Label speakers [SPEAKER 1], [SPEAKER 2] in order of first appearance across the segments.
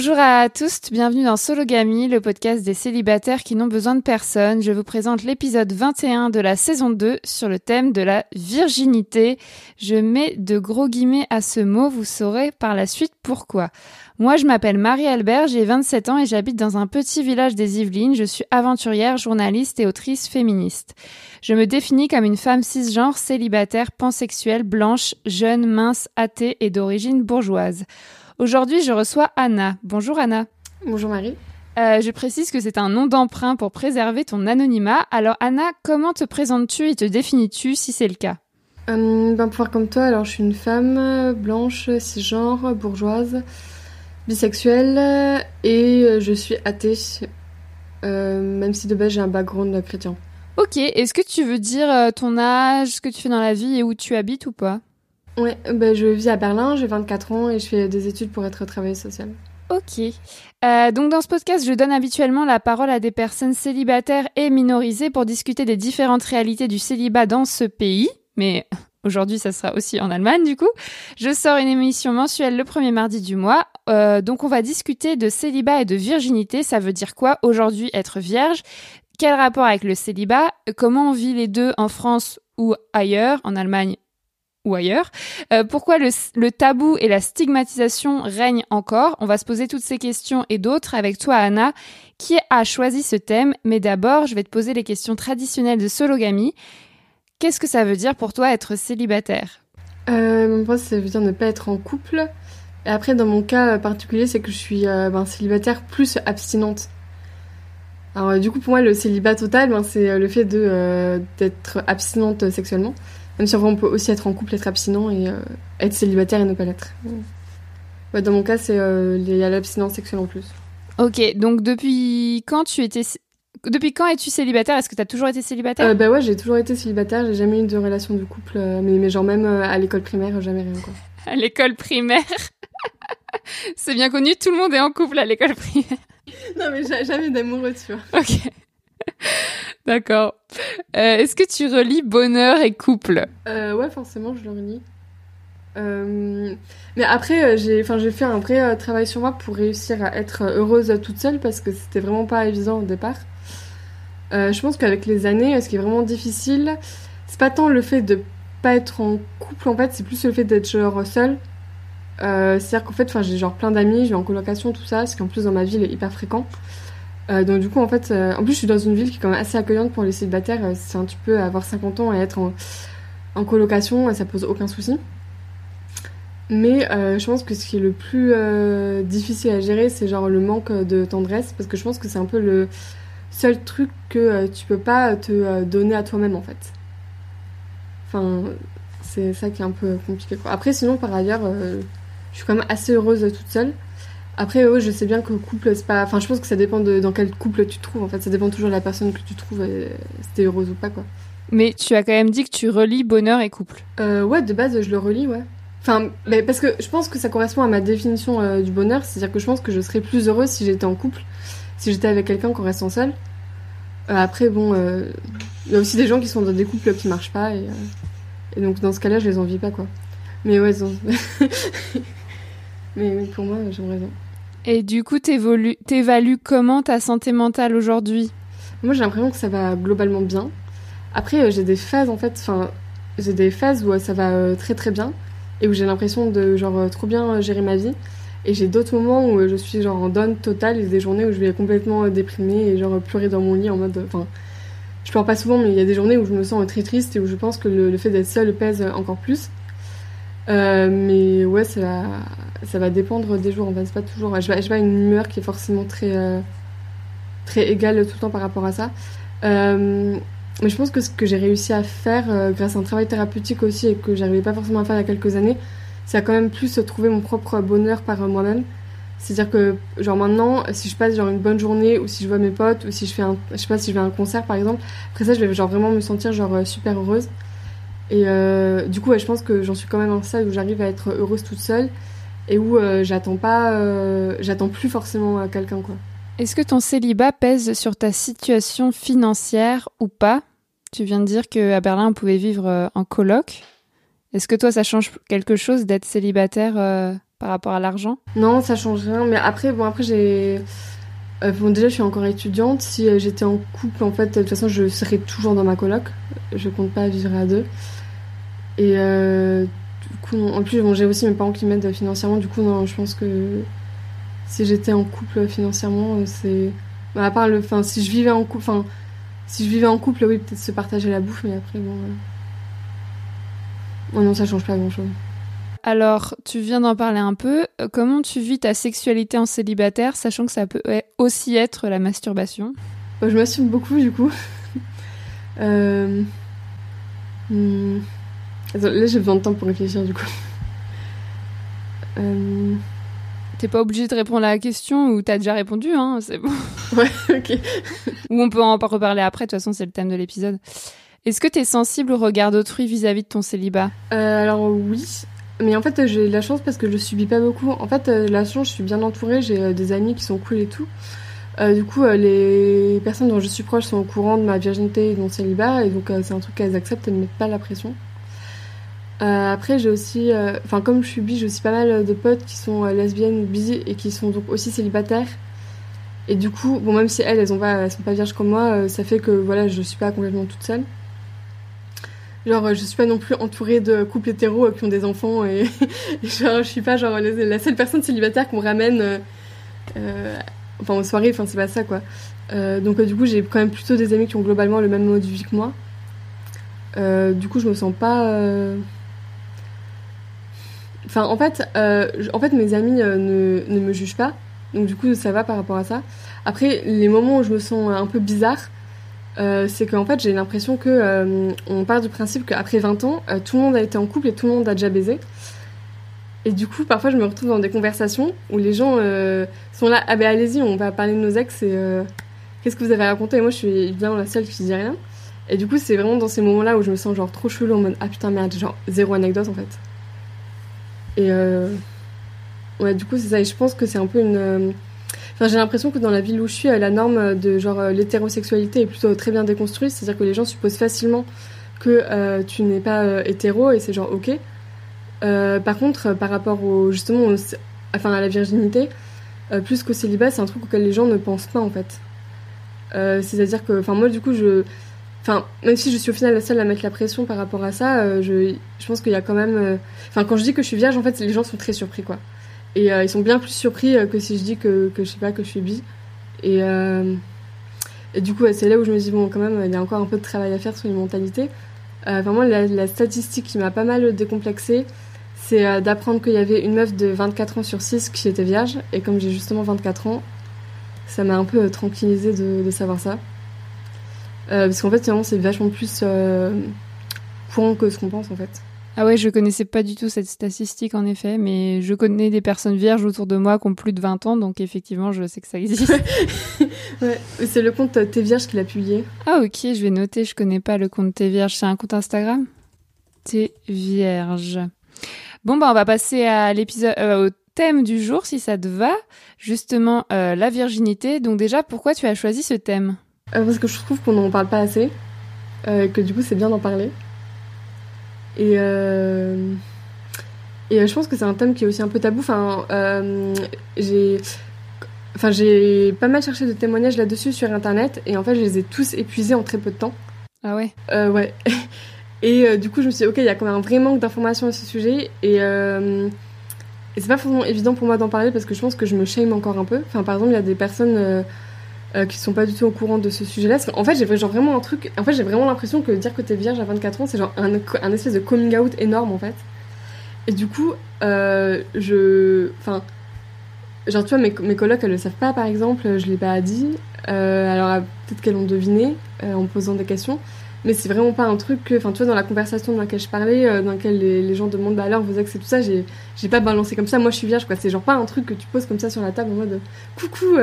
[SPEAKER 1] Bonjour à tous, bienvenue dans Sologamy, le podcast des célibataires qui n'ont besoin de personne. Je vous présente l'épisode 21 de la saison 2 sur le thème de la virginité. Je mets de gros guillemets à ce mot, vous saurez par la suite pourquoi. Moi, je m'appelle Marie-Albert, j'ai 27 ans et j'habite dans un petit village des Yvelines. Je suis aventurière, journaliste et autrice féministe. Je me définis comme une femme cisgenre, célibataire, pansexuelle, blanche, jeune, mince, athée et d'origine bourgeoise. Aujourd'hui, je reçois Anna. Bonjour Anna.
[SPEAKER 2] Bonjour Marie.
[SPEAKER 1] Euh, je précise que c'est un nom d'emprunt pour préserver ton anonymat. Alors Anna, comment te présentes-tu et te définis-tu si c'est le cas?
[SPEAKER 2] Euh, ben, Pour faire comme toi, alors je suis une femme blanche, cisgenre, bourgeoise bisexuelle et euh, je suis athée, euh, même si de base j'ai un background chrétien.
[SPEAKER 1] Ok, est-ce que tu veux dire euh, ton âge, ce que tu fais dans la vie et où tu habites ou pas?
[SPEAKER 2] Ouais, ben, je vis à Berlin, j'ai 24 ans et je fais des études pour être travailleuse sociale.
[SPEAKER 1] Ok. donc dans ce podcast, je donne habituellement la parole à des personnes célibataires et minorisées pour discuter des différentes réalités du célibat dans ce pays. Mais Aujourd'hui, ça sera aussi en Allemagne, du coup. Je sors une émission mensuelle le premier mardi du mois. Euh, donc, on va discuter de célibat et de virginité. Ça veut dire quoi aujourd'hui être vierge? Quel rapport avec le célibat? Comment on vit les deux en France ou ailleurs, en Allemagne ou ailleurs euh, Pourquoi le, tabou et la stigmatisation règnent encore? On va se poser toutes ces questions et d'autres avec toi, Anna, qui a choisi ce thème? Mais d'abord, je vais te poser les questions traditionnelles de sologamie. Qu'est-ce que ça veut dire pour toi être célibataire?
[SPEAKER 2] Euh, Moi, ça veut dire ne pas être en couple. Et après, dans mon cas particulier, c'est que je suis euh, ben, célibataire plus abstinente. Alors, euh, du coup, pour moi, le célibat total, ben, c'est euh, le fait d'être abstinente sexuellement. Même si on peut aussi être en couple, être abstinent et être célibataire et ne pas l'être. Ouais, dans mon cas, c'est il y a l'abstinence sexuelle en plus.
[SPEAKER 1] Ok, donc depuis quand tu étais depuis quand es-tu célibataire? Est-ce que tu as toujours été célibataire?
[SPEAKER 2] Euh, Bah ouais, j'ai toujours été célibataire. J'ai jamais eu de relation de couple, euh, mais, mais genre même euh, à l'école primaire, jamais rien quoi.
[SPEAKER 1] À l'école primaire? C'est bien connu, tout le monde est en couple à l'école primaire.
[SPEAKER 2] non mais jamais d'amoureux, tu vois.
[SPEAKER 1] Ok. D'accord. Est-ce que tu relis bonheur et couple?
[SPEAKER 2] Ouais, forcément, je le relis. mais après, j'ai, fait un vrai travail sur moi pour réussir à être heureuse toute seule parce que c'était vraiment pas évident au départ. Euh, je pense qu'avec les années, ce qui est vraiment difficile, c'est pas tant le fait de pas être en couple, en fait, c'est plus le fait d'être genre seule. Euh, C'est-à-dire qu'en fait, j'ai genre plein d'amis, je vais en colocation, tout ça, ce qui en plus dans ma ville est hyper fréquent. Euh, donc du coup, en fait, euh, en plus, je suis dans une ville qui est quand même assez accueillante pour les célibataires. Euh, c'est un petit peu avoir 50 ans et être en, colocation, ça pose aucun souci. Mais je pense que ce qui est le plus difficile à gérer, c'est genre le manque de tendresse, parce que je pense que c'est un peu le seul truc que tu peux pas te donner à toi-même en fait. Enfin, c'est ça qui est un peu compliqué. Quoi. Après, sinon, par ailleurs, je suis quand même assez heureuse toute seule. Après, je sais bien que couple, c'est pas. Enfin, je pense que ça dépend de dans quel couple tu te trouves. En fait, ça dépend toujours de la personne que tu trouves, si t'es heureuse ou pas, quoi.
[SPEAKER 1] Mais tu as quand même dit que tu relis bonheur et couple.
[SPEAKER 2] ouais, de base, je le relis, ouais. Enfin, mais parce que je pense que ça correspond à ma définition du bonheur, c'est-à-dire que je pense que je serais plus heureuse si j'étais en couple, si j'étais avec quelqu'un qu'en restant seule. Euh, après, bon, euh, il y a aussi des gens qui sont dans des couples qui marchent pas et, euh, et donc dans ce cas-là, je les envie pas quoi. Mais ouais, mais, mais, pour moi, j'aimerais bien.
[SPEAKER 1] Et du coup, t'évalues comment ta santé mentale aujourd'hui?
[SPEAKER 2] Moi, j'ai l'impression que ça va globalement bien. Après, j'ai des phases en fait, enfin, j'ai des phases où ça va très très bien et où j'ai l'impression de genre trop bien gérer ma vie. Et j'ai d'autres moments où je suis genre en donne totale, et des journées où je vais complètement euh, déprimée et genre pleurer dans mon lit en mode. Euh, enfin, je pleure pas souvent, mais il y a des journées où je me sens très triste et où je pense que le, fait d'être seule pèse encore plus. Euh, mais ouais, ça ça va dépendre des jours. Fait, c'est pas toujours. Je vais, une humeur qui est forcément très, très égale tout le temps par rapport à ça. mais je pense que ce que j'ai réussi à faire grâce à un travail thérapeutique aussi et que j'arrivais pas forcément à faire il y a quelques années, c'est à quand même plus trouver mon propre bonheur par moi-même. C'est-à-dire que, genre maintenant, si je passe genre une bonne journée, ou si je vois mes potes, ou si je fais un, je sais pas, si je vais à un concert par exemple, après ça, je vais genre vraiment me sentir genre euh, super heureuse. Et euh, du coup, je pense que j'en suis quand même en stade où j'arrive à être heureuse toute seule et où euh, j'attends pas, j'attends plus forcément quelqu'un quoi.
[SPEAKER 1] Est-ce que ton célibat pèse sur ta situation financière ou pas? Tu viens de dire qu'à Berlin, on pouvait vivre en coloc. Est-ce que toi, ça change quelque chose d'être célibataire euh, par rapport à l'argent?
[SPEAKER 2] Non, ça change rien. Mais après, bon, après j'ai. Euh, bon, déjà, je suis encore étudiante. Si euh, j'étais en couple, en fait, de toute façon, je serais toujours dans ma coloc. Je compte pas vivre à deux. Et euh, en plus, bon, j'ai aussi mes parents qui m'aident financièrement. Du coup, non, je pense que si j'étais en couple financièrement, c'est. Bah, à part le. Enfin, si je vivais en couple. Enfin, si je vivais en couple, oui, peut-être se partager la bouffe, mais après, bon. Oh non, ça change pas grand chose.
[SPEAKER 1] Alors, tu viens d'en parler un peu. Euh, comment tu vis ta sexualité en célibataire, sachant que ça peut aussi être la masturbation?
[SPEAKER 2] Bah, Je m'assume beaucoup, du coup. euh... Hmm. Là, j'ai besoin de temps pour réfléchir, du coup.
[SPEAKER 1] Euh... T'es pas obligé de répondre à la question ou t'as déjà répondu, hein, c'est bon.
[SPEAKER 2] Ouais, ok.
[SPEAKER 1] ou on peut en reparler après, de toute façon, c'est le thème de l'épisode. Est-ce que t'es sensible au regard d'autrui vis-à-vis de ton célibat?
[SPEAKER 2] Euh, Alors oui, mais en fait, j'ai la chance parce que je subis pas beaucoup. En fait, euh, la chance, je suis bien entourée, j'ai des amis qui sont cool et tout. Euh, du coup, les personnes dont je suis proche sont au courant de ma virginité et de mon célibat, et donc c'est un truc qu'elles acceptent et ne mettent pas la pression. Après, j'ai aussi, enfin, comme je suis bi, j'ai aussi pas mal de potes qui sont lesbiennes ou bi et qui sont donc aussi célibataires. Et du coup, bon, même si elles, elles, ont pas, elles sont pas vierges comme moi, ça fait que voilà, je suis pas complètement toute seule. Genre, je suis pas non plus entourée de couples hétéros euh, qui ont des enfants et, genre, je suis pas genre la seule personne célibataire qu'on ramène euh, euh, enfin aux soirées, enfin c'est pas ça quoi. donc du coup, j'ai quand même plutôt des amis qui ont globalement le même mode de vie que moi. du coup, je me sens pas. Enfin, en fait, en fait, mes amis ne, ne me jugent pas, donc du coup, ça va par rapport à ça. Après, les moments où je me sens un peu bizarre, euh, c'est qu'en fait j'ai l'impression que euh, on part du principe qu'après 20 ans, euh, tout le monde a été en couple et tout le monde a déjà baisé. Et du coup, parfois je me retrouve dans des conversations où les gens sont là, ah ben allez-y, on va parler de nos ex et qu'est-ce que vous avez raconté? Et moi je suis évidemment la seule qui dit rien. Et du coup, c'est vraiment dans ces moments-là où je me sens genre trop chelou en mode ah putain merde, genre zéro anecdote en fait. Et ouais, du coup, c'est ça. Et je pense que c'est un peu une j'ai l'impression que dans la ville où je suis, la norme de genre euh, l'hétérosexualité est plutôt très bien déconstruite, c'est-à-dire que les gens supposent facilement que euh, tu n'es pas euh, hétéro et c'est genre ok. par contre, par rapport au justement, enfin à la virginité, plus qu'au célibat, c'est un truc auquel les gens ne pensent pas en fait. c'est-à-dire que, enfin moi du coup je, enfin même si je suis au final la seule à mettre la pression par rapport à ça, je, je pense qu'il y a quand même, enfin quand je dis que je suis vierge, en fait les gens sont très surpris quoi. Et euh, ils sont bien plus surpris euh, que si je dis que, que, je sais pas que je suis bi. Et, euh, du coup, c'est là où je me dis, bon, quand même, il y a encore un peu de travail à faire sur les mentalités. vraiment, la, statistique qui m'a pas mal décomplexée, c'est d'apprendre qu'il y avait une meuf de 24 ans sur 6 qui était vierge. Et comme j'ai justement 24 ans, ça m'a un peu tranquillisée de savoir ça. Parce qu'en fait, c'est vachement plus courant que ce qu'on pense, en fait.
[SPEAKER 1] Ah ouais, je connaissais pas du tout cette statistique en effet, mais je connais des personnes vierges autour de moi qui ont plus de 20 ans, donc effectivement, je sais que ça existe.
[SPEAKER 2] ouais, c'est le compte T'es Vierge qui l'a publié.
[SPEAKER 1] Ah ok, je vais noter, je connais pas le compte T'es Vierge, c'est un compte Instagram? T'es Vierge. Bon bah on va passer à l'épisode, euh, au thème du jour si ça te va, justement euh, la virginité. Donc déjà, pourquoi tu as choisi ce thème?
[SPEAKER 2] Euh, Parce que je trouve qu'on n'en parle pas assez, que du coup c'est bien d'en parler. Et, euh, et je pense que c'est un thème qui est aussi un peu tabou. Enfin, euh, j'ai. Enfin, pas mal cherché de témoignages là-dessus sur internet et en fait, je les ai tous épuisés en très peu de temps.
[SPEAKER 1] Ah ouais?
[SPEAKER 2] Euh, Ouais. Et du coup, je me suis dit, ok, il y a quand même un vrai manque d'informations à ce sujet et, et c'est pas forcément évident pour moi d'en parler parce que je pense que je me shame encore un peu. Enfin, par exemple, il y a des personnes euh, qui sont pas du tout au courant de ce sujet-là. En fait, j'ai vraiment un truc. En fait, j'ai vraiment l'impression que dire que t'es vierge à 24 ans, c'est genre un, espèce de coming out énorme en fait. Et du coup, euh, je. Enfin. Genre, tu vois, mes, mes colocs, elles le savent pas par exemple, je l'ai pas dit. Euh, alors, peut-être qu'elles l'ont deviné en posant des questions. Mais c'est vraiment pas un truc que. Enfin, tu vois, dans la conversation dans laquelle je parlais, dans laquelle les, les, gens demandent bah alors vos ex et tout ça, j'ai pas balancé comme ça. Moi, je suis vierge quoi. C'est genre pas un truc que tu poses comme ça sur la table en mode coucou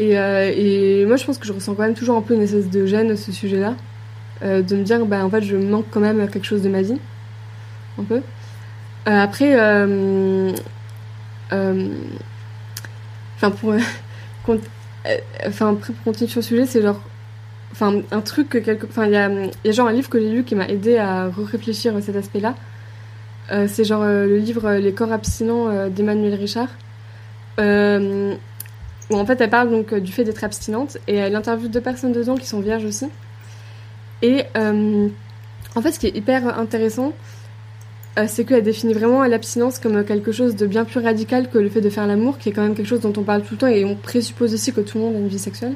[SPEAKER 2] euh, et, moi, je pense que je ressens quand même toujours un peu une espèce de gêne à ce sujet-là. Euh, de me dire, bah, en fait, je manque quand même quelque chose de ma vie. Un peu. Euh, après, enfin, pour, enfin, pour continuer sur le sujet, c'est genre. Enfin, un truc que quelque. Enfin, il y a, y a genre un livre que j'ai lu qui m'a aidé à réfléchir à cet aspect-là. c'est genre le livre Les corps abstinents d'Emmanuel Richard. Où en fait elle parle donc du fait d'être abstinente et elle interviewe deux personnes dedans qui sont vierges aussi. Et en fait, ce qui est hyper intéressant, euh, c'est qu'elle définit vraiment l'abstinence comme quelque chose de bien plus radical que le fait de faire l'amour, qui est quand même quelque chose dont on parle tout le temps et on présuppose aussi que tout le monde a une vie sexuelle.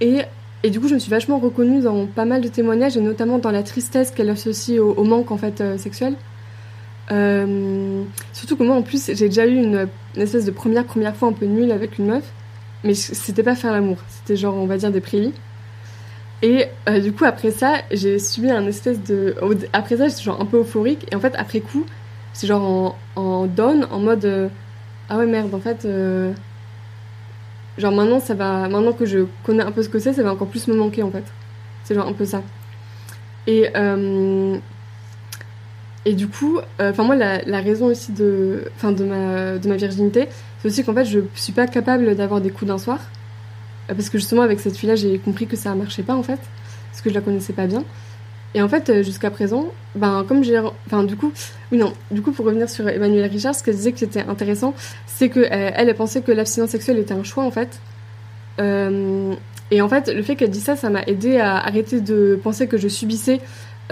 [SPEAKER 2] Et, et du coup, je me suis vachement reconnue dans pas mal de témoignages, et notamment dans la tristesse qu'elle associe au, manque en fait euh, sexuel. Euh, surtout que moi, en plus, j'ai déjà eu une, espèce de première première fois un peu nulle avec une meuf, mais c'était pas faire l'amour, c'était genre, on va dire, des prélis. Et euh, du coup, après ça, j'ai subi un espèce de. Après ça, j'étais genre un peu euphorique. Et en fait, après coup, c'est genre en, en down, en mode. Euh, ah ouais, merde, en fait. Genre maintenant, ça va. Maintenant que je connais un peu ce que c'est, ça va encore plus me manquer, en fait. C'est genre un peu ça. Et. Et du coup, enfin moi, la, raison aussi de, enfin de ma, de ma virginité, c'est aussi qu'en fait, je suis pas capable d'avoir des coups d'un soir. Euh, parce que justement, avec cette fille-là, j'ai compris que ça marchait pas en fait, parce que je la connaissais pas bien. Et en fait, euh, jusqu'à présent, ben, comme j'ai. Enfin, du coup, oui, non, du coup, pour revenir sur Emmanuel Richard, ce qu'elle disait que c'était intéressant, c'est qu'elle, euh, elle pensait que l'abstinence sexuelle était un choix en fait. et en fait, le fait qu'elle dise ça, ça m'a aidé à arrêter de penser que je subissais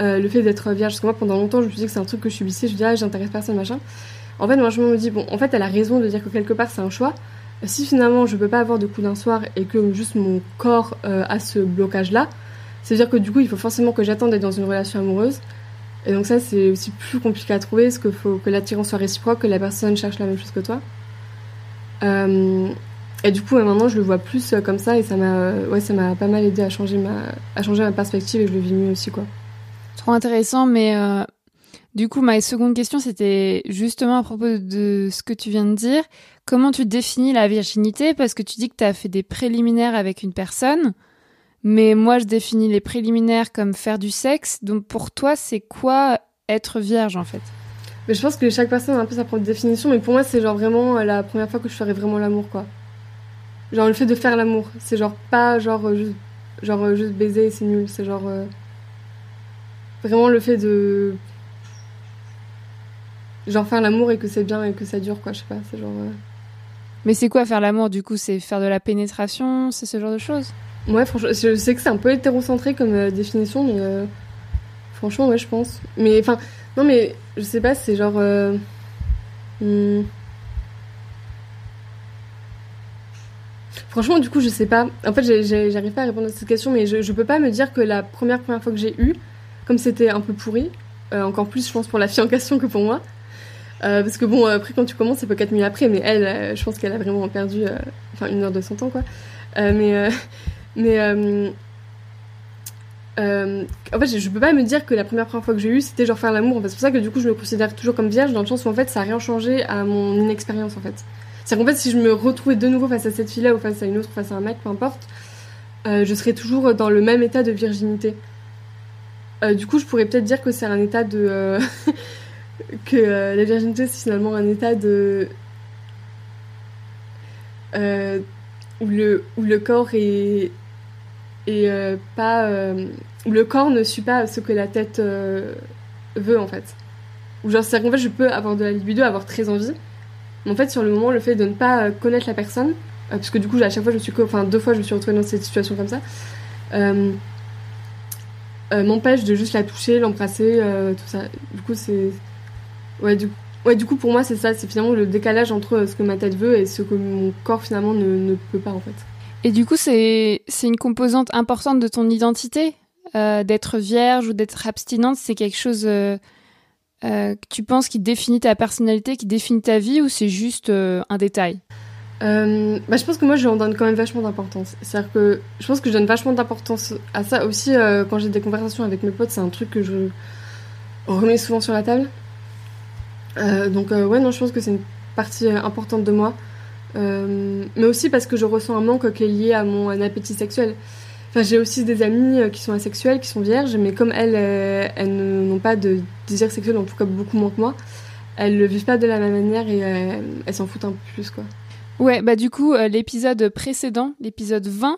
[SPEAKER 2] le fait d'être vierge. Parce que moi, pendant longtemps, je me suis dit que c'est un truc que je subissais. Je me disais, ah, j'intéresse personne, machin. En fait, moi, je me dis, bon, en fait, elle a raison de dire que quelque part, c'est un choix si finalement je peux pas avoir de coup d'un soir et que juste mon corps euh, a ce blocage là, c'est à dire que du coup il faut forcément que j'attende d'être dans une relation amoureuse. Et donc ça c'est aussi plus compliqué à trouver parce qu'il faut que l'attirance soit réciproque, que la personne cherche la même chose que toi. Euh, et du coup maintenant je le vois plus euh, comme ça et ça m'a ouais pas mal aidé à changer ma à changer ma perspective et je le vis mieux aussi quoi.
[SPEAKER 1] Trop intéressant mais du coup, ma seconde question, c'était justement à propos de ce que tu viens de dire. Comment tu définis la virginité? Parce que tu dis que tu as fait des préliminaires avec une personne, mais moi, je définis les préliminaires comme faire du sexe. Donc pour toi, c'est quoi être vierge en fait?
[SPEAKER 2] Mais je pense que chaque personne a un peu sa propre définition, mais pour moi, c'est genre vraiment la première fois que je ferais vraiment l'amour, quoi. Genre le fait de faire l'amour, c'est genre pas genre juste, genre juste baiser, c'est nul, c'est genre euh, vraiment le fait de genre faire l'amour et que c'est bien et que ça dure quoi je sais pas c'est genre euh.
[SPEAKER 1] mais c'est quoi faire l'amour du coup? C'est faire de la pénétration? C'est ce genre de choses?
[SPEAKER 2] Ouais franchement je sais que c'est un peu hétérocentré comme euh, définition mais euh, franchement ouais je pense mais enfin non mais je sais pas c'est genre hmm. Franchement, du coup, je sais pas. En fait, j'arrive pas à répondre à cette question, mais je, je peux pas me dire que la première première fois que j'ai eu, comme c'était un peu pourri, encore plus, je pense, pour la fille en question que pour moi, euh, parce que bon, après, quand tu commences, c'est pas 4 minutes après, mais elle, euh, je pense qu'elle a vraiment perdu euh, enfin une heure de son temps, quoi. mais. mais. en fait, je peux pas me dire que la première fois que j'ai eu, c'était genre faire l'amour. C'est pour ça que du coup, je me considère toujours comme vierge, dans le sens où en fait, ça a rien changé à mon inexpérience, en fait. C'est-à-dire qu'en fait, si je me retrouvais de nouveau face à cette fille-là ou face à une autre, face à un mec, peu importe, je serais toujours dans le même état de virginité. Du coup, je pourrais peut-être dire que c'est un état de. que euh, la virginité c'est finalement un état de euh, où le où le corps est euh, pas où le corps ne suit pas ce que la tête veut en fait ou genre c'est qu'en fait je peux avoir de la libido avoir très envie mais en fait sur le moment le fait de ne pas connaître la personne parce que du coup à chaque fois je suis enfin deux fois je me suis retrouvée dans cette situation comme ça m'empêche de juste la toucher l'embrasser tout ça du coup c'est Ouais, du, ouais, du coup, pour moi, c'est ça. C'est finalement le décalage entre ce que ma tête veut et ce que mon corps, finalement, ne, peut pas, en fait.
[SPEAKER 1] Et du coup, c'est une composante importante de ton identité euh, D'être vierge ou d'être abstinente, c'est quelque chose euh, euh, que tu penses qui définit ta personnalité, qui définit ta vie, ou c'est juste un détail?
[SPEAKER 2] Bah, je pense que moi je donne quand même vachement d'importance. C'est-à-dire que je pense que je donne vachement d'importance à ça aussi quand j'ai des conversations avec mes potes. C'est un truc que je remets souvent sur la table. Euh, donc euh, ouais, non, je pense que c'est une partie euh, importante de moi. mais aussi parce que je ressens un manque qui est lié à mon appétit sexuel. Enfin, j'ai aussi des amies qui sont asexuelles, qui sont vierges, mais comme elles, elles n'ont pas de désir sexuel, en tout cas beaucoup moins que moi, elles le vivent pas de la même manière et elles s'en foutent un peu plus, quoi.
[SPEAKER 1] Ouais, bah du coup, l'épisode précédent, l'épisode 20,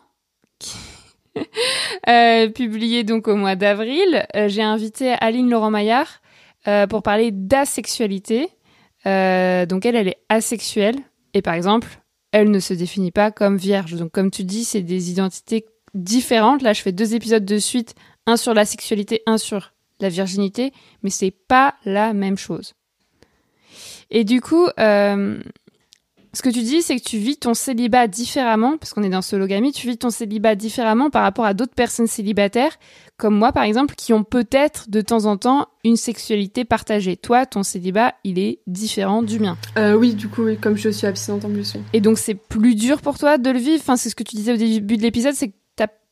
[SPEAKER 1] publié donc au mois d'avril, j'ai invité Aline Laurent-Maillard, euh, pour parler d'asexualité. Euh, donc elle, elle est asexuelle et par exemple, elle ne se définit pas comme vierge. Donc comme tu dis, c'est des identités différentes. Là, je fais deux épisodes de suite, un sur la sexualité, un sur la virginité, mais c'est pas la même chose. Et du coup, euh, ce que tu dis, c'est que tu vis ton célibat différemment, parce qu'on est dans sologamie, tu vis ton célibat différemment par rapport à d'autres personnes célibataires, comme moi par exemple, qui ont peut-être de temps en temps une sexualité partagée. Toi, ton célibat, il est différent du mien.
[SPEAKER 2] Euh, oui, du coup, oui, comme je suis abstinente en plus.
[SPEAKER 1] Et donc c'est plus dur pour toi de le vivre? Enfin, c'est ce que tu disais au début de l'épisode, c'est que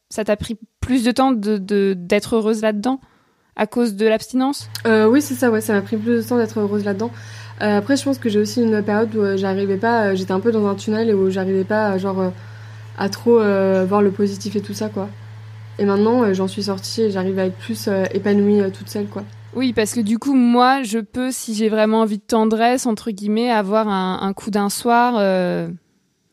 [SPEAKER 1] ça t'a pris plus de temps de d'être heureuse là-dedans à cause de l'abstinence?
[SPEAKER 2] Euh, oui, c'est ça. Ouais, ça m'a pris plus de temps d'être heureuse là-dedans. Euh, après, je pense que j'ai aussi une période où euh, j'arrivais pas, euh, j'étais un peu dans un tunnel et où j'arrivais pas, genre, à trop voir le positif et tout ça, quoi. Et maintenant, j'en suis sortie et j'arrive à être plus épanouie toute seule, quoi.
[SPEAKER 1] Oui, parce que du coup, moi, je peux, si j'ai vraiment envie de tendresse, entre guillemets, avoir un, un coup d'un soir.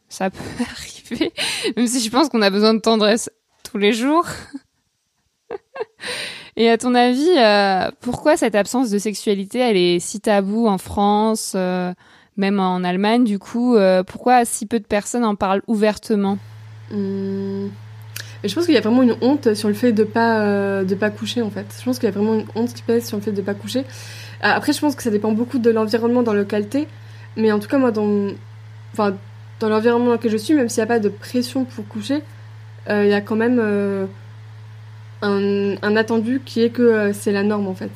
[SPEAKER 1] ça peut arriver, même si je pense qu'on a besoin de tendresse tous les jours. Et à ton avis, euh, pourquoi cette absence de sexualité, elle est si taboue en France, euh, même en Allemagne, du coup euh, Pourquoi si peu de personnes en parlent ouvertement?
[SPEAKER 2] Hum. Je pense qu'il y a vraiment une honte sur le fait de pas de pas coucher en fait. Je pense qu'il y a vraiment une honte qui pèse sur le fait de pas coucher. Après, je pense que ça dépend beaucoup de l'environnement dans lequel t'es, mais en tout cas moi dans enfin dans l'environnement dans lequel je suis, même s'il n'y a pas de pression pour coucher, il y a quand même un, attendu qui est que euh, c'est la norme en fait.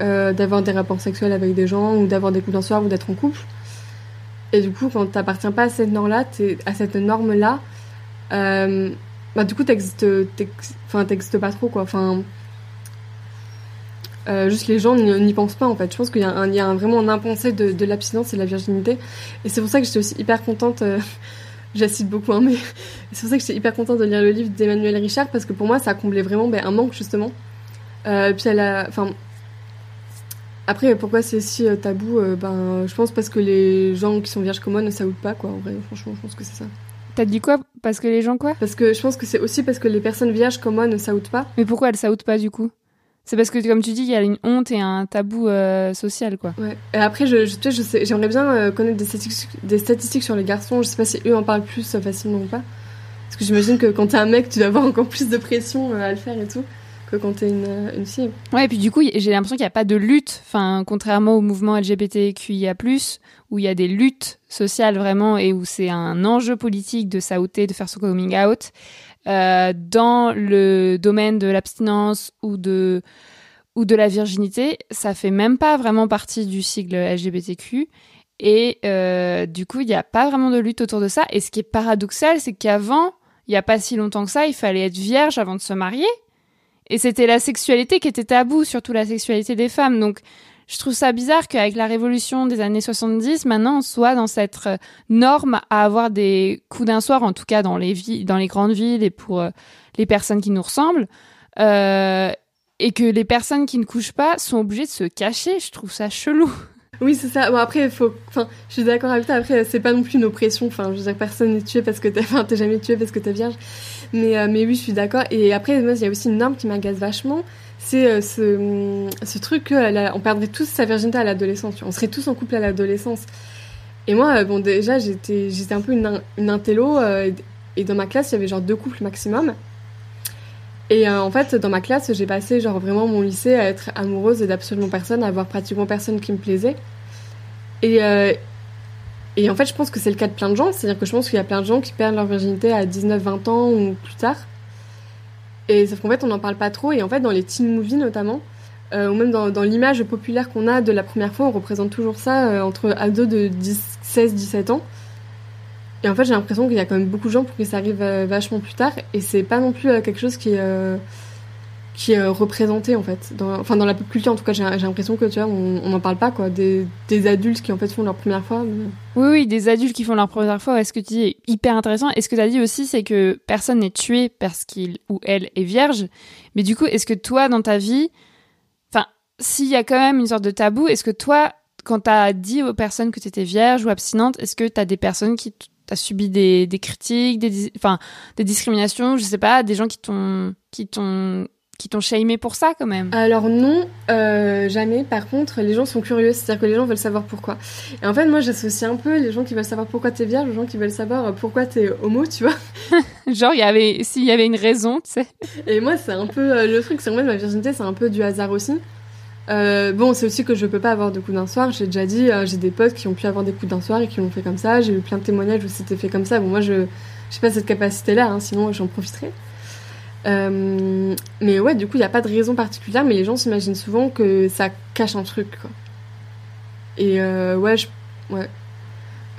[SPEAKER 2] Euh, d'avoir des rapports sexuels avec des gens ou d'avoir des coups d'un soir ou d'être en couple. Et du coup, quand t'appartiens pas à cette norme-là, à cette norme-là, euh, bah du coup t'existes, enfin t'existes pas trop quoi. Enfin, juste les gens n'y pensent pas en fait. Je pense qu'il y a, un, a vraiment un impensé de, de l'abstinence et de la virginité. Et c'est pour ça que j'étais aussi hyper contente J'assiste beaucoup, hein, mais c'est pour ça que j'étais hyper contente de lire le livre d'Emmanuel Richard parce que pour moi, ça a comblé vraiment ben, un manque justement. Euh, puis elle a, enfin, après, pourquoi c'est si euh, tabou euh, Ben, je pense parce que les gens qui sont vierges comme moi ne saoutent pas, quoi. En vrai, franchement, je pense que c'est ça.
[SPEAKER 1] T'as dit quoi? Parce que les gens quoi?
[SPEAKER 2] Parce que je pense que c'est aussi parce que les personnes vierges comme moi ne saoutent pas.
[SPEAKER 1] Mais pourquoi elles saoutent pas du coup? C'est parce que, comme tu dis, il y a une honte et un tabou euh, social, quoi.
[SPEAKER 2] Ouais. Et après, je, je, je sais, j'aimerais bien euh, connaître des statistiques, des statistiques sur les garçons. Je sais pas si eux en parlent plus euh, facilement ou pas. Parce que j'imagine que quand t'es un mec, tu dois avoir encore plus de pression à le faire et tout que quand t'es une, une fille.
[SPEAKER 1] Ouais, et puis du coup, j'ai l'impression qu'il n'y a pas de lutte. Enfin, contrairement au mouvement LGBTQIA+, où il y a des luttes sociales vraiment et où c'est un enjeu politique de s'outer, de faire son coming out. Euh, dans le domaine de l'abstinence ou de ou de la virginité, ça fait même pas vraiment partie du sigle LGBTQ. Et euh, du coup, il n'y a pas vraiment de lutte autour de ça. Et ce qui est paradoxal, c'est qu'avant, il n'y a pas si longtemps que ça, il fallait être vierge avant de se marier. Et c'était la sexualité qui était tabou, surtout la sexualité des femmes. Donc, je trouve ça bizarre qu'avec la révolution des années 70, maintenant, on soit dans cette euh, norme à avoir des coups d'un soir, en tout cas dans les, grandes villes et pour euh, les personnes qui nous ressemblent. Euh, et que les personnes qui ne couchent pas sont obligées de se cacher. Je trouve ça chelou.
[SPEAKER 2] Oui, c'est ça. Bon, après, faut. Enfin, je suis d'accord avec toi. Après, c'est pas non plus une oppression. Enfin, je veux dire, personne n'est tué parce que t'es. Enfin, jamais tué parce que t'es vierge. Mais, mais oui, je suis d'accord. Et après, il y a aussi une norme qui m'agace vachement c'est euh, ce, ce, truc qu'on perdrait tous sa virginité à l'adolescence. On serait tous en couple à l'adolescence. Et moi, euh, bon, déjà, j'étais, j'étais un peu une, une intello. Euh, et dans ma classe, il y avait genre deux couples maximum. Et en fait, dans ma classe, j'ai passé genre vraiment mon lycée à être amoureuse d'absolument personne, à avoir pratiquement personne qui me plaisait. Et, et en fait, je pense que c'est le cas de plein de gens. C'est-à-dire que je pense qu'il y a plein de gens qui perdent leur virginité à 19-20 ans ou plus tard. Et sauf qu'en fait, on n'en parle pas trop. Et en fait, dans les teen movies notamment, euh, ou même dans, dans l'image populaire qu'on a de la première fois, on représente toujours ça euh, entre ados de 16-17 ans. Et en fait, j'ai l'impression qu'il y a quand même beaucoup de gens pour que ça arrive euh, vachement plus tard. Et c'est pas non plus quelque chose qui est qui est représenté en fait. Dans, enfin dans la culture en tout cas, j'ai l'impression que tu vois, on n'en parle pas quoi. Des, des, adultes qui en fait font leur première fois.
[SPEAKER 1] Oui oui, des adultes qui font leur première fois. Est-ce que tu dis est hyper intéressant. Et ce que tu as dit aussi, c'est que personne n'est tué parce qu'il ou elle est vierge. Mais du coup, est-ce que toi dans ta vie, enfin, s'il y a quand même une sorte de tabou, est-ce que toi, quand tu as dit aux personnes que tu étais vierge ou abstinente, est-ce que tu as des personnes qui t'as subi des, des critiques, des, enfin, des discriminations, je sais pas, des gens qui t'ont qui t'ont shamé pour ça quand même
[SPEAKER 2] Alors non, euh, jamais. Par contre, les gens sont curieux, c'est-à-dire que les gens veulent savoir pourquoi. Et en fait, moi, j'associe un peu les gens qui veulent savoir pourquoi t'es vierge aux gens qui veulent savoir pourquoi t'es homo, tu vois.
[SPEAKER 1] Genre, il y avait, s'il y avait une raison, tu sais.
[SPEAKER 2] Et moi, c'est un peu euh, le truc, c'est en fait ma virginité, c'est un peu du hasard aussi. Euh, bon, c'est aussi que je peux pas avoir de coups d'un soir. J'ai déjà dit, j'ai des potes qui ont pu avoir des coups d'un soir et qui l'ont fait comme ça. J'ai eu plein de témoignages où c'était fait comme ça. Bon, moi, je j'ai pas cette capacité-là, hein, sinon j'en profiterai. Euh, mais ouais, du coup, il n'y a pas de raison particulière, mais les gens s'imaginent souvent que ça cache un truc, quoi. Et euh, ouais, je... ouais.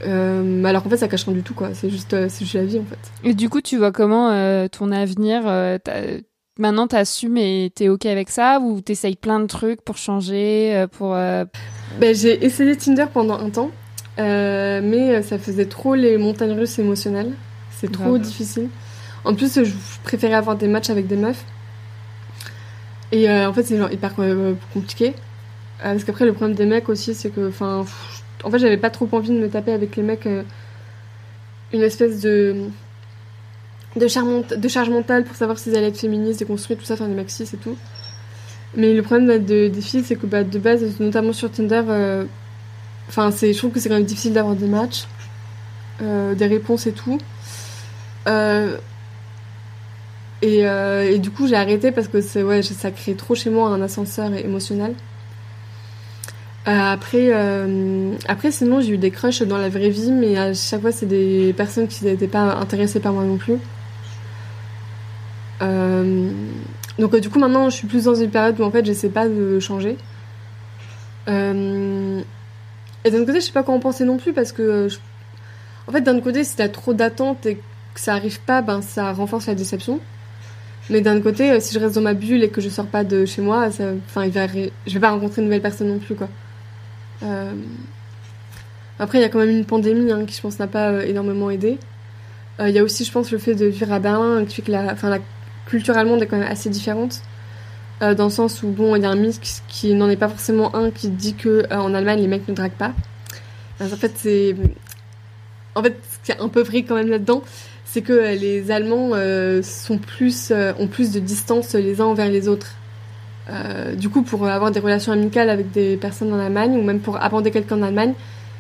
[SPEAKER 2] Euh, alors qu'en fait, ça cache rien du tout, quoi. C'est juste, euh, c'est juste la vie, en fait.
[SPEAKER 1] Et du coup, tu vois comment ton avenir Maintenant, t'assumes et t'es ok avec ça ou t'essayes plein de trucs pour changer, pour
[SPEAKER 2] Ben, j'ai essayé Tinder pendant un temps, mais ça faisait trop les montagnes russes émotionnelles. C'est trop difficile. En plus, je préférais avoir des matchs avec des meufs. Et euh, en fait, c'est genre hyper euh, compliqué. Euh, parce qu'après, le problème des mecs aussi, c'est que, en fait, j'avais pas trop envie de me taper avec les mecs une espèce de de, charge mentale pour savoir s'ils allaient être féministes, déconstruits, tout ça, faire des cis et tout. Mais le problème de- des filles, c'est que bah, de base, notamment sur Tinder, je trouve que c'est quand même difficile d'avoir des matchs, des réponses et tout. Euh, et, euh, et du coup, j'ai arrêté parce que ouais, ça crée trop chez moi un ascenseur émotionnel. Euh, après, euh, après, sinon, j'ai eu des crushs dans la vraie vie, mais à chaque fois, c'est des personnes qui n'étaient pas intéressées par moi non plus. Donc, du coup, maintenant, je suis plus dans une période où en fait, j'essaie pas de changer. Et d'un côté, je sais pas quoi en penser non plus parce que, en fait, d'un côté, si t'as trop d'attentes et que ça arrive pas, ben ça renforce la déception. Mais d'un côté, euh, si je reste dans ma bulle et que je sors pas de chez moi, ça, il je vais pas rencontrer de nouvelles personnes non plus, quoi. Euh, Après, il y a quand même une pandémie hein, qui, je pense, n'a pas euh, énormément aidé. Il y a aussi, je pense, le fait de vivre à Berlin qui fait que la, enfin, la culture allemande est quand même assez différente. Dans le sens où, bon, il y a un mythe qui, n'en est pas forcément un qui dit que en Allemagne, les mecs ne draguent pas. En fait, c'est. En fait, un peu vrai quand même là-dedans, c'est que euh, les Allemands euh, sont plus, euh, ont plus de distance les uns envers les autres. Du coup, pour avoir des relations amicales avec des personnes en Allemagne, ou même pour aborder quelqu'un en Allemagne,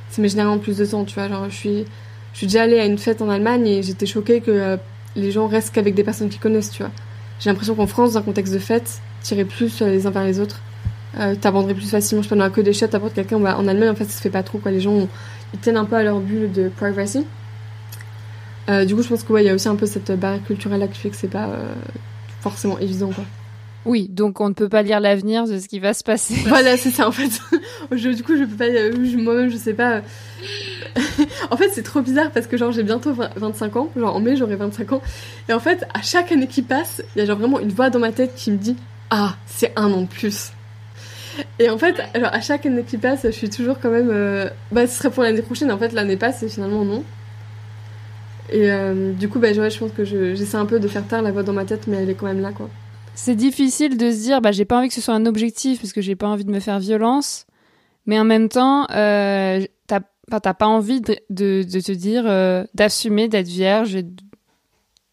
[SPEAKER 2] ça met généralement plus de temps, tu vois. Genre, je suis, je suis déjà allée à une fête en Allemagne et j'étais choquée que les gens restent qu'avec des personnes qu'ils connaissent, tu vois. J'ai l'impression qu'en France, dans un contexte de fête, tirer plus les uns vers les autres. Euh, T'aborderais plus facilement, je sais pas, dans un queue des chiottes, t'abordes quelqu'un. Bah, en Allemagne, en fait, ça se fait pas trop. Les gens, ils tiennent un peu à leur bulle de privacy. Euh, du coup, je pense que ouais, y a aussi un peu cette barrière culturelle là qui fait que c'est pas euh, forcément évident, quoi.
[SPEAKER 1] Oui, donc on ne peut pas lire l'avenir de ce qui va se passer.
[SPEAKER 2] Voilà, c'est ça en fait. Je- du coup, je peux pas. euh, Moi-même, je sais pas. euh. en fait, c'est trop bizarre parce que genre j'ai bientôt 20 25 ans. Genre en mai, j'aurai 25 ans. Et en fait, à chaque année qui passe, il y a genre vraiment une voix dans ma tête qui me dit Ah, c'est un an de plus. Et en fait, genre à chaque année qui passe, je suis toujours quand même. euh, Bah, ce serait pour l'année prochaine. En fait, l'année passe et finalement non. Et euh, du coup, bah, ouais, je pense que je- j'essaie un peu de faire taire la voix dans ma tête, mais elle est quand même là, quoi.
[SPEAKER 1] C'est difficile de se dire, bah, j'ai pas envie que ce soit un objectif parce que j'ai pas envie de me faire violence, mais en même temps, euh, t'as enfin, pas envie de, de, de te dire, euh, d'assumer d'être vierge et de,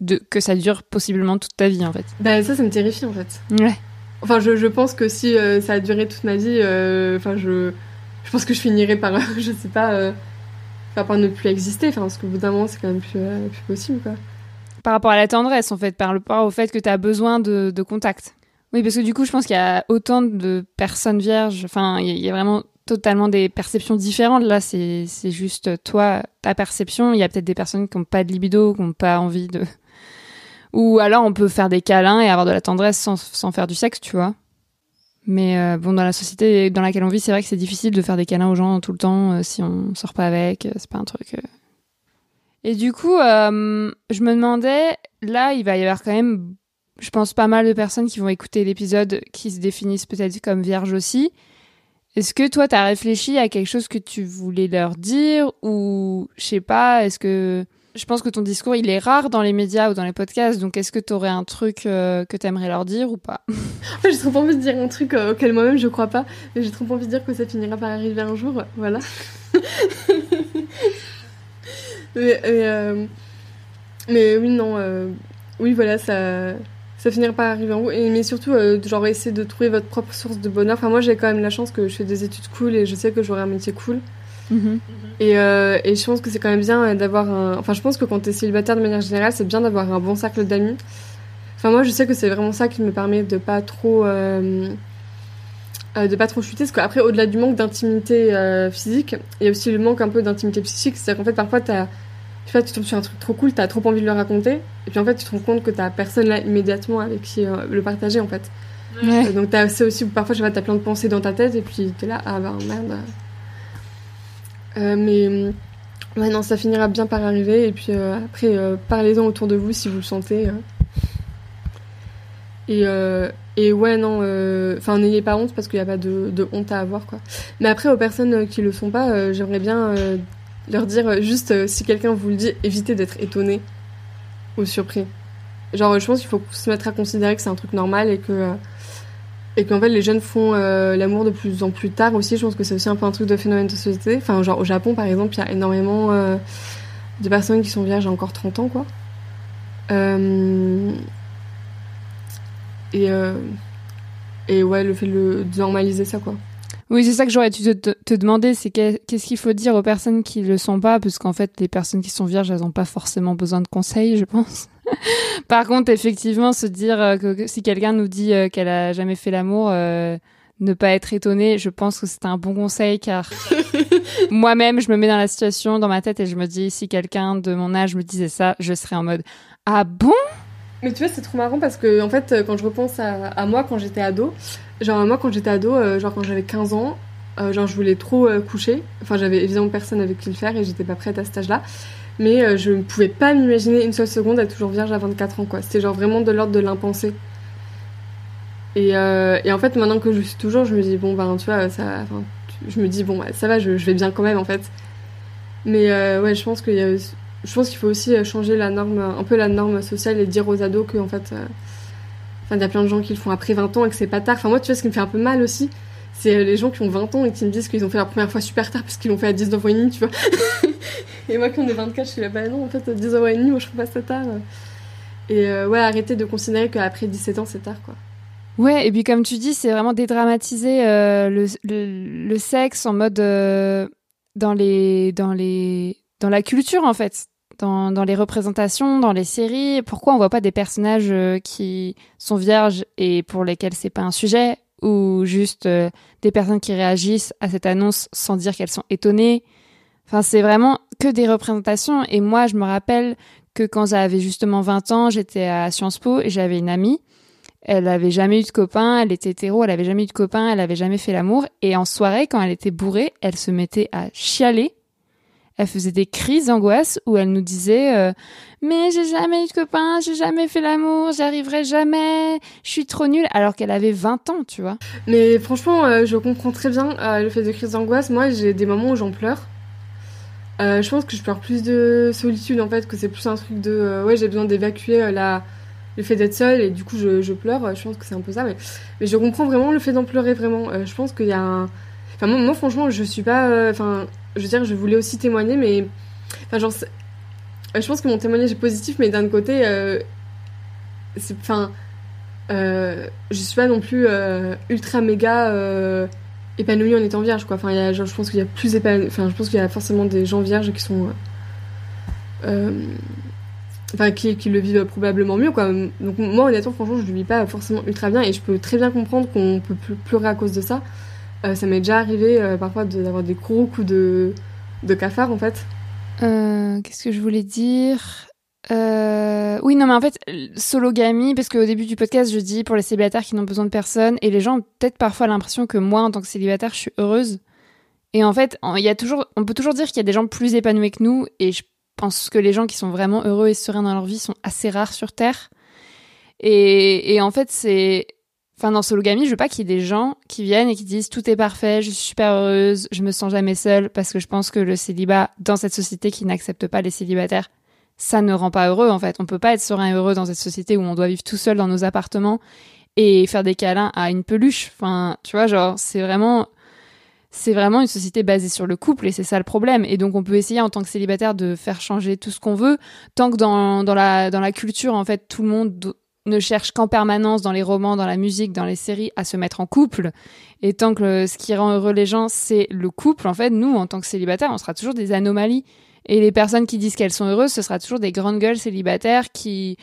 [SPEAKER 1] de- que ça dure possiblement toute ta vie en fait.
[SPEAKER 2] Bah, ça, ça me terrifie en fait.
[SPEAKER 1] Ouais.
[SPEAKER 2] Enfin, je, je pense que si euh, ça a duré toute ma vie, enfin, je, je pense que je finirais par, je sais pas, enfin, par ne plus exister. Parce qu'au bout d'un moment, c'est quand même plus, euh, plus possible, quoi.
[SPEAKER 1] Par rapport à la tendresse en fait, par rapport au fait que t'as besoin de, de contact. Oui, parce que du coup, je pense qu'il y a autant de personnes vierges, enfin, il y a- vraiment totalement des perceptions différentes. Là, c'est c'est juste toi, ta perception. Il y a peut-être des personnes qui n'ont pas de libido, qui n'ont pas envie de. Ou alors, on peut faire des câlins et avoir de la tendresse sans, sans faire du sexe, tu vois. Mais euh, bon, dans la société dans laquelle on vit, c'est vrai que c'est difficile de faire des câlins aux gens tout le temps euh, si on sort pas avec. euh, c'est pas un truc. euh. Et du coup, je me demandais, là, il va y avoir quand même, je pense, pas mal de personnes qui vont écouter l'épisode qui se définissent peut-être comme vierges aussi. Est-ce que toi, t'as réfléchi à quelque chose que tu voulais leur dire ou je sais pas, est-ce que je pense que ton discours il est rare dans les médias ou dans les podcasts, donc est-ce que t'aurais un truc euh, que t'aimerais leur dire ou pas?
[SPEAKER 2] J'ai trop envie de dire un truc euh, auquel moi-même je crois pas, mais j'ai trop envie de dire que ça finira par arriver un jour, voilà. mais, mais, euh, mais oui, non, oui, voilà, ça, ça finira par arriver en vous. Et, mais surtout, euh, genre, essayer de trouver votre propre source de bonheur. Enfin, moi, j'ai quand même la chance que je fais des études cool et je sais que j'aurai un métier cool.
[SPEAKER 1] Mhm.
[SPEAKER 2] Et, euh, et je pense que c'est quand même bien euh, d'avoir un. Enfin, je pense que quand t'es célibataire de manière générale, c'est bien d'avoir un bon cercle d'amis. Enfin, moi, je sais que c'est vraiment ça qui me permet de pas trop. euh, euh, de pas trop chuter, parce qu'après, au-delà du manque d'intimité euh, physique, il y a aussi le manque un peu d'intimité psychique. C'est-à-dire qu'en fait, parfois, t'as. Je sais tu tombes sur un truc trop cool, t'as trop envie de le raconter, et puis en fait, tu te rends compte que t'as personne là immédiatement avec qui le partager, en fait.
[SPEAKER 1] Ouais.
[SPEAKER 2] Donc t'as c'est aussi parfois je sais pas t'as plein de pensées dans ta tête et puis t'es là ah bah merde mais euh, ouais non ça finira bien par arriver. Et puis euh, après euh, parlez-en autour de vous si vous le sentez euh. et et ouais non enfin n'ayez pas honte parce qu'il n'y a pas de, de honte à avoir quoi. Mais après aux personnes qui le sont pas j'aimerais bien leur dire juste si quelqu'un vous le dit évitez d'être étonné ou surpris. Genre je pense qu'il faut se mettre à considérer que c'est un truc normal et que et qu'en fait les jeunes font euh, l'amour de plus en plus tard aussi je pense que c'est aussi un peu un truc de phénomène de société. Enfin genre au Japon par exemple il y a énormément euh, de personnes qui sont vierges à encore 30 ans quoi. Euh, et euh, et ouais le fait de, de normaliser ça quoi.
[SPEAKER 1] Oui, c'est ça que j'aurais dû te, te- demander, c'est que- qu'est-ce qu'il faut dire aux personnes qui le sont pas, parce qu'en fait, les personnes qui sont vierges, elles n'ont pas forcément besoin de conseils, je pense. Par contre, effectivement, se dire euh, que, si quelqu'un nous dit euh, qu'elle a jamais fait l'amour, euh, ne pas être étonné, je pense que c'est un bon conseil, car moi-même, je me mets dans la situation, dans ma tête, et je me dis, si quelqu'un de mon âge me disait ça, je serais en mode, ah bon?
[SPEAKER 2] Mais tu vois, c'est trop marrant parce que, en fait, quand je repense à, moi quand j'étais ado, genre, moi quand j'étais ado, genre quand j'avais 15 ans, genre, je voulais trop coucher. Enfin, j'avais évidemment personne avec qui le faire et j'étais pas prête à cet âge-là. Mais euh, je ne pouvais pas m'imaginer une seule seconde être toujours vierge à 24 ans, quoi. C'était genre vraiment de l'ordre de l'impensé. Et, euh, et en fait, maintenant que je suis toujours, je me dis, bon, ben, tu vois, ça. je me dis, bon, ça va, je, vais bien quand même, en fait. Mais euh, ouais, je pense qu'il je pense qu'il faut aussi changer la norme, un peu la norme sociale et dire aux ados que en fait, euh, il y a plein de gens qui le font après 20 ans et que c'est pas tard. Enfin, moi, tu vois, ce qui me fait un peu mal aussi, c'est euh, les gens qui ont 20 ans et qui me disent qu'ils ont fait la première fois super tard parce qu'ils l'ont fait à 19 ans et demi, tu vois. et moi, qui en ai 24, je suis là, bah non, en fait, à 19 ans et demi, moi, je trouve pas ça tard. Et euh, ouais, arrêter de considérer qu'après 17 ans, c'est tard, quoi.
[SPEAKER 1] Ouais, et puis comme tu dis, c'est vraiment dédramatiser euh, le, le, sexe en mode dans les dans les dans la culture en fait, dans, dans les représentations, dans les séries. Pourquoi on voit pas des personnages qui sont vierges et pour lesquels c'est pas un sujet? Ou juste euh, des personnes qui réagissent à cette annonce sans dire qu'elles sont étonnées. Enfin, c'est vraiment que des représentations. Et moi, je me rappelle que quand j'avais justement 20 ans, j'étais à Sciences Po et j'avais une amie elle avait jamais eu de copain, elle était hétéro, elle avait jamais eu de copain, elle avait jamais fait l'amour. Et en soirée, quand elle était bourrée, elle se mettait à chialer. Elle faisait des crises d'angoisse où elle nous disait euh, mais j'ai jamais eu de copain, j'ai jamais fait l'amour, j'y arriverai jamais, je suis trop nulle, alors qu'elle avait 20 ans, tu vois.
[SPEAKER 2] Mais franchement, euh, je comprends très bien euh, le fait de crise d'angoisse. Moi, j'ai des moments où j'en pleure. Je pense que je pleure plus de solitude en fait, que c'est plus un truc de ouais, j'ai besoin d'évacuer la le fait d'être seule et du coup je, pleure. Je pense que c'est un peu ça, mais, je comprends vraiment le fait d'en pleurer vraiment. Je pense qu'il y a un. Enfin, moi, moi, franchement, je suis pas. Enfin, je veux dire, je voulais aussi témoigner, mais. Enfin, genre. euh, Je pense que mon témoignage est positif, mais d'un côté. euh, c'est. Enfin. Euh, je suis pas non plus euh, ultra méga épanouie en étant vierge quoi. Enfin, genre, je pense qu'il y a plus. Enfin, je pense qu'il y a forcément des gens vierges qui sont. Enfin, qui, qui le vivent probablement mieux quoi. Donc, moi, honnêtement, franchement, je le vis pas forcément ultra bien et je peux très bien comprendre qu'on peut pleurer à cause de ça. Euh, ça m'est déjà arrivé euh, parfois d'avoir des gros coups de, cafard en fait.
[SPEAKER 1] Euh, Qu'est-ce que je voulais dire? Oui, non, mais en fait, sologamie, parce qu'au début du podcast, je dis pour les célibataires qui n'ont besoin de personne, et les gens ont peut-être parfois l'impression que moi, en tant que célibataire, je suis heureuse. Et en fait, y a toujours, on peut toujours dire qu'il y a des gens plus épanouis que nous, et je pense que les gens qui sont vraiment heureux et sereins dans leur vie sont assez rares sur Terre. Et en fait, c'est. Enfin, dans sologamie, je veux pas qu'il y ait des gens qui viennent et qui disent tout est parfait, je suis super heureuse, je me sens jamais seule, parce que je pense que le célibat, dans cette société qui n'accepte pas les célibataires, ça ne rend pas heureux en fait. On peut pas être serein et heureux dans cette société où on doit vivre tout seul dans nos appartements et faire des câlins à une peluche. Enfin, tu vois, genre, c'est vraiment c'est vraiment une société basée sur le couple et c'est ça le problème. Et donc on peut essayer en tant que célibataire de faire changer tout ce qu'on veut tant que dans, la dans la culture en fait tout le monde ne cherchent qu'en permanence dans les romans, dans la musique, dans les séries à se mettre en couple. Et tant que ce qui rend heureux les gens, c'est le couple, en fait, nous, en tant que célibataires, on sera toujours des anomalies. Et les personnes qui disent qu'elles sont heureuses, ce sera toujours des grandes gueules célibataires qui,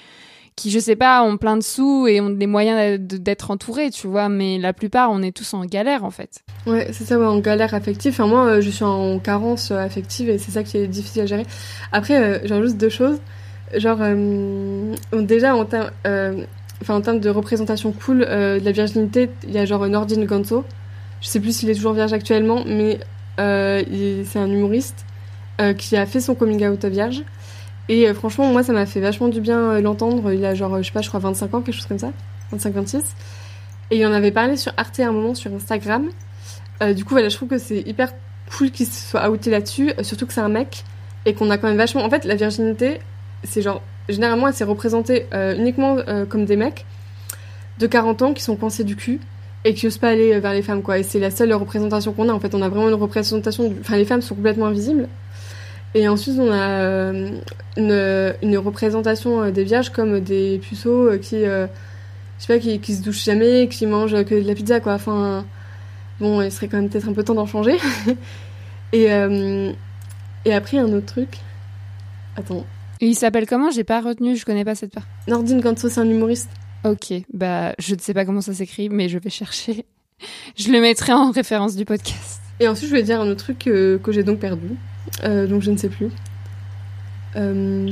[SPEAKER 1] qui, je sais pas, ont plein de sous et ont les moyens d'être entourées, tu vois. Mais la plupart, on est tous en galère, en fait.
[SPEAKER 2] Ouais, c'est ça, ouais, en galère affective. Enfin, moi, euh, je suis en carence euh, affective et c'est ça qui est difficile à gérer. Après, euh, j'ai juste deux choses. Genre, déjà, en, termes enfin, en termes de représentation cool de la virginité, il y a genre Nordine Ganso. Je sais plus s'il est toujours vierge actuellement, mais c'est un humoriste qui a fait son coming out vierge. Et euh, franchement, moi, ça m'a fait vachement du bien euh, l'entendre. Il a genre, je sais pas, je crois 25 ans, quelque chose comme ça. 25-26. Et il en avait parlé sur Arte à un moment sur Instagram. Euh, du coup, voilà, je trouve que c'est hyper cool qu'il se soit outé là-dessus. surtout que c'est un mec. Et qu'on a quand même vachement. En fait, la virginité, c'est genre. Généralement, elle s'est représentée uniquement comme des mecs de 40 ans qui sont coincés du cul et qui osent pas aller vers les femmes, quoi. Et c'est la seule représentation qu'on a. En fait, on a vraiment une représentation. Enfin, les femmes sont complètement invisibles. Et ensuite, on a euh, une, une, représentation euh, des vierges comme des puceaux euh, qui, je sais pas, qui, qui se douchent jamais, qui mangent que de la pizza, quoi. Enfin, bon, il serait quand même peut-être un peu temps d'en changer. et, et après, un autre truc. Attends.
[SPEAKER 1] Et il s'appelle comment? J'ai pas retenu, je connais pas cette part.
[SPEAKER 2] Nordine Ganso, c'est un humoriste.
[SPEAKER 1] Ok, bah je ne sais pas comment ça s'écrit, mais je vais chercher. je le mettrai en référence du podcast.
[SPEAKER 2] Et ensuite, je vais dire un autre truc que j'ai donc perdu. Euh, donc je ne sais plus.
[SPEAKER 1] Euh,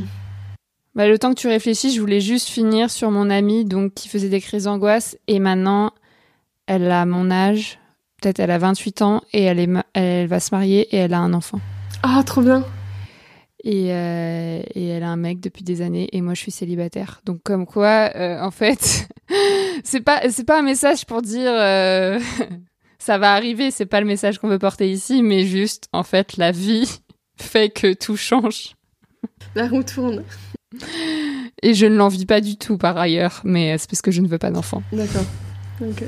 [SPEAKER 1] bah, le temps que tu réfléchis, je voulais juste finir sur mon amie donc, qui faisait des crises d'angoisse et maintenant elle a mon âge, peut-être elle a 28 ans et elle, est elle va se marier et elle a un enfant.
[SPEAKER 2] Ah, trop bien!
[SPEAKER 1] Et, euh, et, elle a un mec depuis des années et moi je suis célibataire. Donc comme quoi, en fait, c'est pas c'est pas un message pour dire ça va arriver. C'est pas le message qu'on veut porter ici, mais juste en fait la vie fait que tout change.
[SPEAKER 2] La roue tourne.
[SPEAKER 1] Et je ne l'envie pas du tout par ailleurs, mais c'est parce que je ne veux pas d'enfant.
[SPEAKER 2] D'accord. Ok.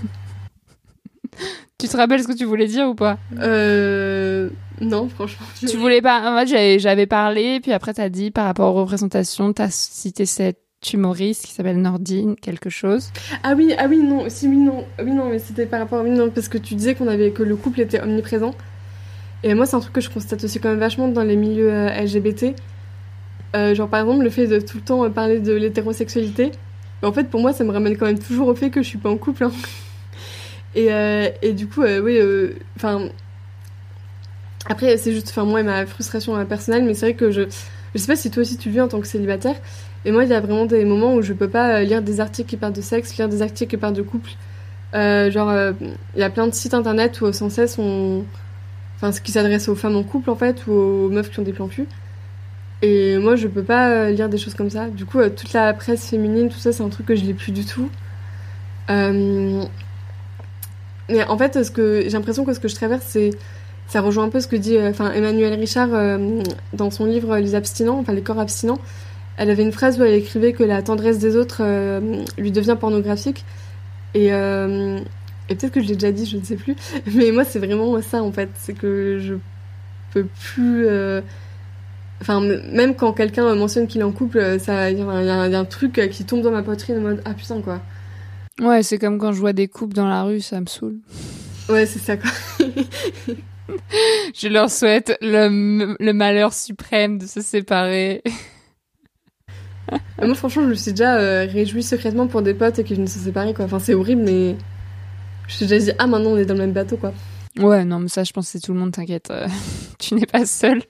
[SPEAKER 1] tu te rappelles ce que tu voulais dire ou pas?
[SPEAKER 2] Euh. Non, franchement.
[SPEAKER 1] Tu voulais pas. En fait, j'avais parlé, puis après, t'as dit par rapport aux représentations, t'as cité cette humoriste qui s'appelle Nordine quelque chose.
[SPEAKER 2] Ah oui, ah oui, non, si, oui, non, oui, non, mais c'était par rapport, oui, non, parce que tu disais qu'on avait, que le couple était omniprésent. Et moi, c'est un truc que je constate aussi quand même vachement dans les milieux euh, LGBT. Euh, genre, par exemple, le fait de tout le temps parler de l'hétérosexualité. En fait, pour moi, ça me ramène quand même toujours au fait que je suis pas en couple. Hein. Et, euh, et, du coup, oui, enfin. Après, c'est juste, enfin, moi ma frustration personnelle, mais c'est vrai que je. Je sais pas si toi aussi tu le vis en tant que célibataire, et moi, il y a vraiment des moments où je peux pas lire des articles qui parlent de sexe, lire des articles qui parlent de couple. genre, il y a plein de sites internet où sans cesse on enfin ce qui s'adresse aux femmes en couple en fait ou aux meufs qui ont des plans cul. Et moi je peux pas euh, lire des choses comme ça. Du coup euh, toute la presse féminine, tout ça c'est un truc que je lis plus du tout. Euh, mais en fait ce que j'ai l'impression que ce que je traverse c'est ça rejoint un peu ce que dit enfin Emmanuel Richard dans son livre Les abstinents, enfin les corps abstinents. Elle avait une phrase où elle écrivait que la tendresse des autres lui devient pornographique. Et, et peut-être que je l'ai déjà dit, je ne sais plus. Mais moi, c'est vraiment ça, en fait. C'est que je peux plus. Euh, enfin, même quand quelqu'un mentionne qu'il est en couple, il y, a un truc qui tombe dans ma poitrine en mode Ah putain, quoi.
[SPEAKER 1] Ouais, c'est comme quand je vois des couples dans la rue, ça me saoule.
[SPEAKER 2] Ouais, c'est ça, quoi.
[SPEAKER 1] je leur souhaite le, le malheur suprême de se séparer.
[SPEAKER 2] moi, franchement, je me suis déjà euh, réjouie secrètement pour des potes qui venaient se séparer, quoi. Enfin, c'est horrible, mais je suis déjà dit, ah, maintenant on est dans le même bateau, quoi.
[SPEAKER 1] Ouais, non, mais ça, je pense que c'est tout le monde, t'inquiète. Euh, tu n'es pas seul.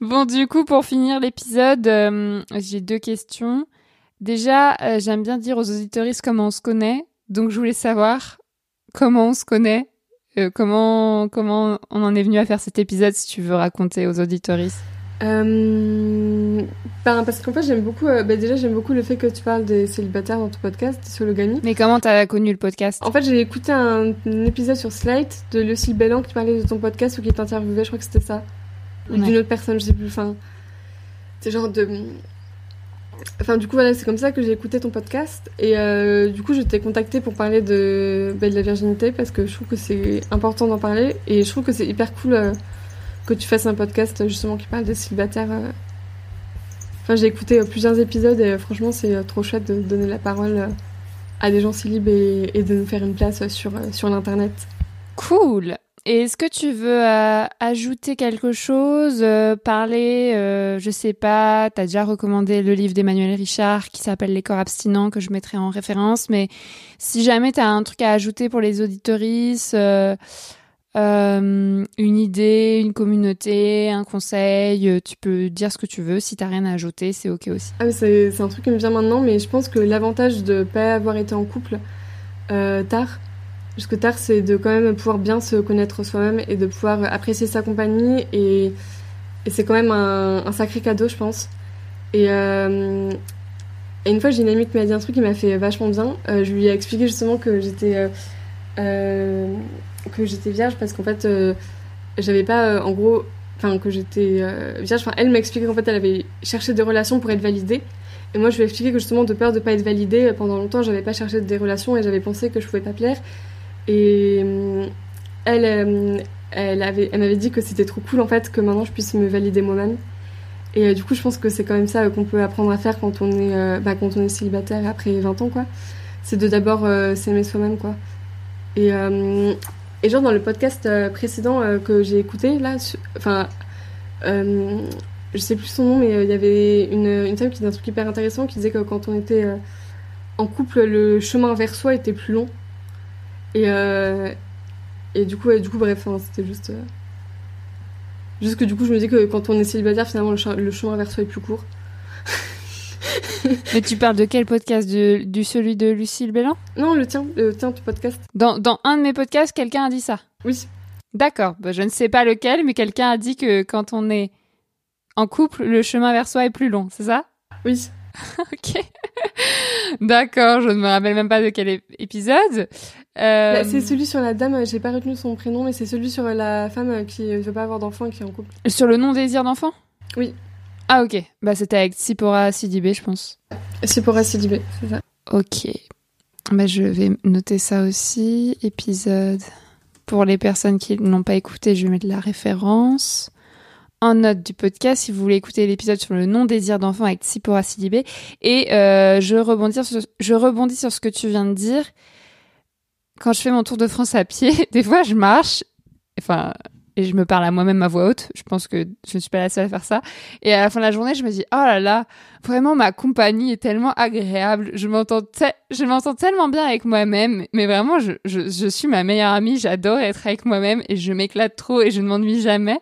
[SPEAKER 1] bon, du coup, pour finir l'épisode, euh, j'ai deux questions. Déjà, euh, j'aime bien dire aux auditoristes comment on se connaît. Donc, je voulais savoir comment on se connaît, comment, comment on en est venu à faire cet épisode, si tu veux raconter aux auditoristes.
[SPEAKER 2] Euh, ben, parce qu'en fait, j'aime beaucoup. Euh, ben, déjà, j'aime beaucoup le fait que tu parles des célibataires dans ton podcast, des sologamy.
[SPEAKER 1] Mais comment t'as connu le podcast?
[SPEAKER 2] En fait, j'ai écouté un, épisode sur Slate de Lucille Bellan qui parlait de ton podcast ou qui t'interviewait, je crois que c'était ça. Ou d'une autre personne, je sais plus. Enfin, c'est genre de. Enfin, du coup, voilà, c'est comme ça que j'ai écouté ton podcast. Et euh, du coup, je t'ai contacté pour parler de, ben, de la virginité parce que je trouve que c'est important d'en parler. Et je trouve que c'est hyper cool que tu fasses un podcast justement qui parle des célibataires. Euh, Enfin, j'ai écouté plusieurs épisodes et franchement, c'est trop chouette de donner la parole à des gens si libres et, de nous faire une place sur, sur l'Internet.
[SPEAKER 1] Cool. Est-ce que tu veux euh, ajouter quelque chose, euh, parler, euh, je sais pas, tu as déjà recommandé le livre d'Emmanuel Richard qui s'appelle Les corps abstinents que je mettrai en référence, mais si jamais tu as un truc à ajouter pour les auditoristes, une idée, une communauté, un conseil, tu peux dire ce que tu veux. Si t'as rien à ajouter, c'est ok aussi.
[SPEAKER 2] Ah, c'est un truc qui me vient maintenant, mais je pense que l'avantage de pas avoir été en couple tard, Jusque tard, c'est de quand même pouvoir bien se connaître soi-même et de pouvoir apprécier sa compagnie. Et, c'est quand même un, sacré cadeau, je pense. Euh, et, une fois, j'ai une amie qui m'a dit un truc qui m'a fait vachement bien. Euh, je lui ai expliqué justement que j'étais euh, que vierge parce qu'en fait, j'avais pas, en gros, enfin que j'étais vierge. Enfin, elle m'a expliqué qu'en fait, elle avait cherché des relations pour être validée. Et moi, je lui ai expliqué que justement, de peur de pas être validée, pendant longtemps, j'avais pas cherché des relations et j'avais pensé que je pouvais pas plaire. Et euh, elle, euh, elle, avait, elle m'avait dit que c'était trop cool en fait que maintenant je puisse me valider moi-même. Et euh, du coup, je pense que c'est quand même ça qu'on peut apprendre à faire quand on est, bah, quand on est célibataire après 20 ans, quoi. C'est de d'abord s'aimer soi-même, quoi. Et, et genre dans le podcast précédent que j'ai écouté, là, enfin, je sais plus son nom, mais il y avait une, une femme qui disait un truc hyper intéressant qui disait que quand on était en couple, le chemin vers soi était plus long. Et, euh, et du coup, du coup bref, hein, c'était juste. Euh, juste que du coup, je me dis que quand on est célibataire, finalement, le, chemin vers soi est plus court.
[SPEAKER 1] Mais tu parles de quel podcast? De, Du celui de Lucille Bélan
[SPEAKER 2] Non, le tien, le tien, ton podcast.
[SPEAKER 1] Dans, dans un de mes podcasts, quelqu'un a dit ça
[SPEAKER 2] Oui.
[SPEAKER 1] D'accord, bah, je ne sais pas lequel, mais quelqu'un a dit que quand on est en couple, le chemin vers soi est plus long, c'est ça?
[SPEAKER 2] Oui.
[SPEAKER 1] ok. D'accord, je ne me rappelle même pas de quel épisode.
[SPEAKER 2] Euh... Bah, c'est celui sur la dame, j'ai pas retenu son prénom, mais c'est celui sur la femme qui ne veut pas avoir d'enfant et qui est en couple.
[SPEAKER 1] Sur le non-désir d'enfant?
[SPEAKER 2] Oui.
[SPEAKER 1] Ah ok, bah c'était avec Sipora Sidibé, je pense.
[SPEAKER 2] Sipora Sidibé, c'est ça.
[SPEAKER 1] Ok. Bah, je vais noter ça aussi. Épisode. Pour les personnes qui n'ont pas écouté, je vais mettre la référence en note du podcast si vous voulez écouter l'épisode sur le non-désir d'enfant avec Tsipora Sidibé. Et euh, je, rebondis sur, je rebondis sur ce que tu viens de dire. Quand je fais mon tour de France à pied, des fois je marche, enfin, et je me parle à moi-même à voix haute. Je pense que je ne suis pas la seule à faire ça. Et à la fin de la journée, je me dis, oh là là, vraiment ma compagnie est tellement agréable. Je m'entends, je m'entends tellement bien avec moi-même. Mais vraiment, je, je, je suis ma meilleure amie. J'adore être avec moi-même et je m'éclate trop et je ne m'ennuie jamais.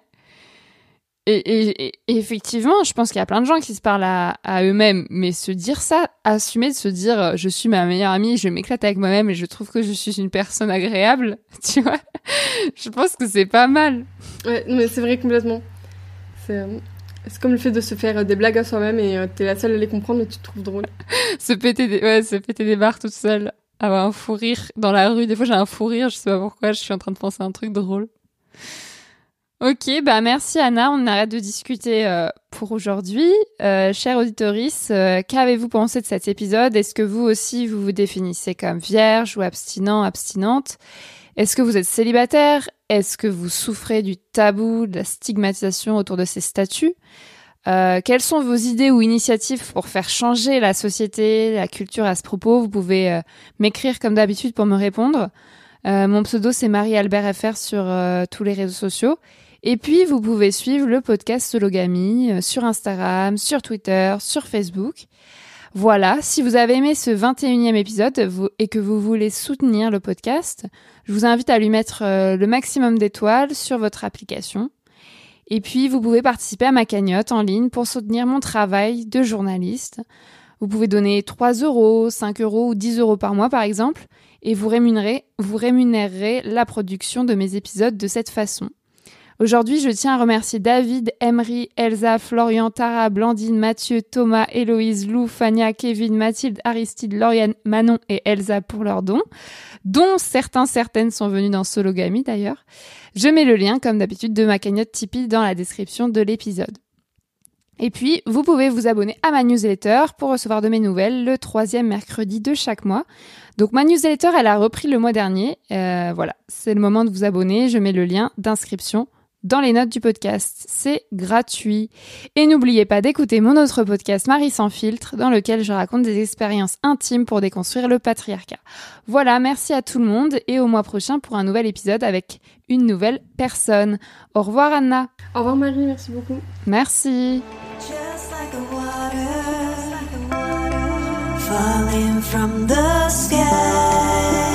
[SPEAKER 1] Et, effectivement, je pense qu'il y a plein de gens qui se parlent à, eux-mêmes, mais se dire ça, assumer de se dire euh, je suis ma meilleure amie, je m'éclate avec moi-même et je trouve que je suis une personne agréable, tu vois, je pense que c'est pas mal.
[SPEAKER 2] Ouais, mais c'est vrai complètement. C'est euh, comme le fait de se faire des blagues à soi-même et euh, t'es la seule à les comprendre mais tu te trouves drôle.
[SPEAKER 1] se péter des, ouais, se péter des barres toute seule, avoir un fou rire dans la rue. Des fois j'ai un fou rire, je sais pas pourquoi, je suis en train de penser à un truc drôle. Ok, bah merci Anna, on arrête de discuter euh, pour aujourd'hui. Euh, chère auditorice, euh, qu'avez-vous pensé de cet épisode? Est-ce que vous aussi vous vous définissez comme vierge ou abstinent, abstinente? Est-ce que vous êtes célibataire? Est-ce que vous souffrez du tabou, de la stigmatisation autour de ces statuts? Euh, quelles sont vos idées ou initiatives pour faire changer la société, la culture à ce propos? Vous pouvez m'écrire comme d'habitude pour me répondre. mon pseudo c'est Marie-Albert FR sur tous les réseaux sociaux. Et puis, vous pouvez suivre le podcast Sologamy euh, sur Instagram, sur Twitter, sur Facebook. Voilà, si vous avez aimé ce 21e épisode et que vous voulez soutenir le podcast, je vous invite à lui mettre euh, le maximum d'étoiles sur votre application. Et puis, vous pouvez participer à ma cagnotte en ligne pour soutenir mon travail de journaliste. Vous pouvez donner 3 euros, 5 euros ou 10 euros par mois, par exemple, et vous rémunérez, vous rémunérerez la production de mes épisodes de cette façon. Aujourd'hui, je tiens à remercier David, Emery, Elsa, Florian, Tara, Blandine, Mathieu, Thomas, Héloïse, Lou, Fania, Kevin, Mathilde, Aristide, Lauriane, Manon et Elsa pour leurs dons, dont certains, certaines sont venus dans Sologamy d'ailleurs. Je mets le lien, comme d'habitude, de ma cagnotte Tipeee dans la description de l'épisode. Et puis, vous pouvez vous abonner à ma newsletter pour recevoir de mes nouvelles le troisième mercredi de chaque mois. Donc ma newsletter, elle a repris le mois dernier. Euh, voilà, c'est le moment de vous abonner. Je mets le lien d'inscription dans les notes du podcast. C'est gratuit. Et n'oubliez pas d'écouter mon autre podcast Marie sans filtre dans lequel je raconte des expériences intimes pour déconstruire le patriarcat. Voilà, merci à tout le monde et au mois prochain pour un nouvel épisode avec une nouvelle personne. Au revoir Anna.
[SPEAKER 2] Au revoir Marie, merci beaucoup.
[SPEAKER 1] Merci.
[SPEAKER 3] falling from the sky.